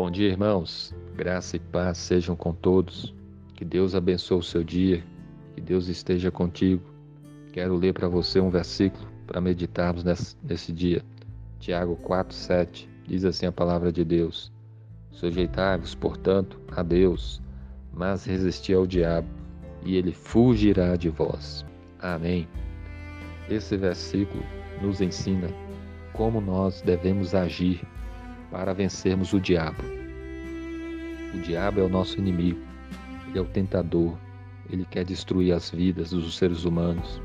Bom dia, irmãos. Graça e paz sejam com todos. Que Deus abençoe o seu dia. Que Deus esteja contigo. Quero ler para você um versículo para meditarmos nesse, nesse dia. Tiago 4, 7. Diz assim a palavra de Deus: Sujeitai-vos, portanto, a Deus, mas resisti ao diabo, e ele fugirá de vós. Amém. Esse versículo nos ensina como nós devemos agir para vencermos o diabo. O diabo é o nosso inimigo, ele é o tentador, ele quer destruir as vidas dos seres humanos,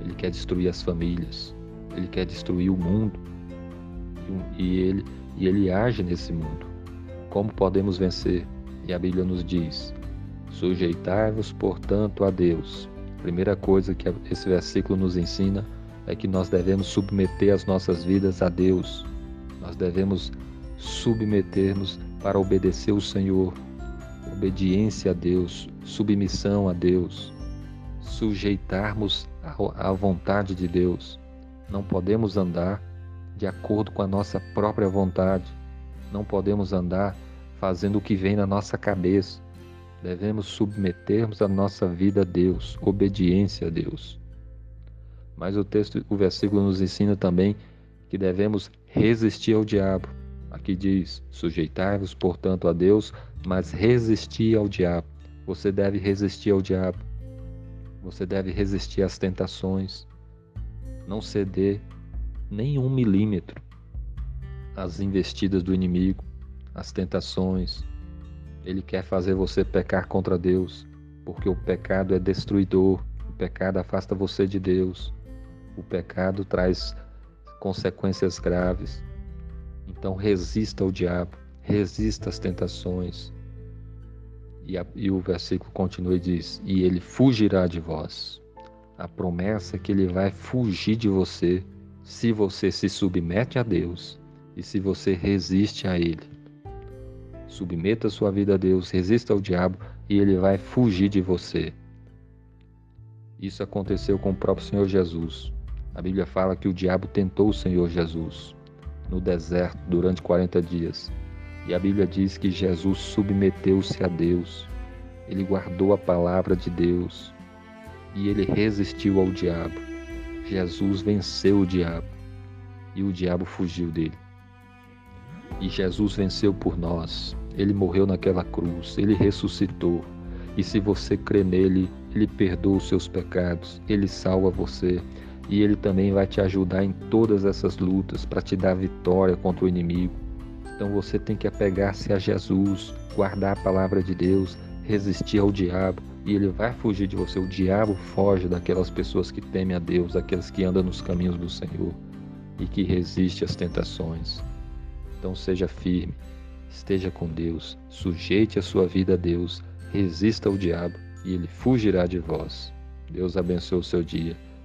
ele quer destruir as famílias, ele quer destruir o mundo e ele, e ele age nesse mundo. Como podemos vencer? E a Bíblia nos diz: Sujeitai-vos, portanto, a Deus. A primeira coisa que esse versículo nos ensina é que nós devemos submeter as nossas vidas a Deus. Nós devemos submetermos para obedecer o Senhor, obediência a Deus, submissão a Deus, sujeitarmos à vontade de Deus. Não podemos andar de acordo com a nossa própria vontade. Não podemos andar fazendo o que vem na nossa cabeça. Devemos submetermos a nossa vida a Deus, obediência a Deus. Mas o texto, o versículo nos ensina também que devemos resistir ao diabo. Aqui diz: sujeitai-vos, portanto, a Deus, mas resisti ao diabo. Você deve resistir ao diabo. Você deve resistir às tentações. Não ceder nem um milímetro às investidas do inimigo, às tentações. Ele quer fazer você pecar contra Deus, porque o pecado é destruidor. O pecado afasta você de Deus. O pecado traz consequências graves. Então resista ao diabo, resista às tentações. E, a, e, o versículo continua e diz: E ele fugirá de vós. A promessa é que ele vai fugir de você se você se submete a Deus e se você resiste a ele. Submeta sua vida a Deus, resista ao diabo e ele vai fugir de você. Isso aconteceu com o próprio Senhor Jesus. A Bíblia fala que o diabo tentou o Senhor Jesus no deserto durante 40 dias. E a Bíblia diz que Jesus submeteu-se a Deus. Ele guardou a palavra de Deus e ele resistiu ao diabo. Jesus venceu o diabo e o diabo fugiu dele. E Jesus venceu por nós. Ele morreu naquela cruz, ele ressuscitou. E se você crê nele, ele perdoa os seus pecados, ele salva você e ele também vai te ajudar em todas essas lutas para te dar vitória contra o inimigo. Então você tem que apegar-se a Jesus, guardar a palavra de Deus, resistir ao diabo e ele vai fugir de você. O diabo foge daquelas pessoas que temem a Deus, daqueles que andam nos caminhos do Senhor e que resiste às tentações. Então seja firme, esteja com Deus, sujeite a sua vida a Deus, resista ao diabo e ele fugirá de vós. Deus abençoe o seu dia.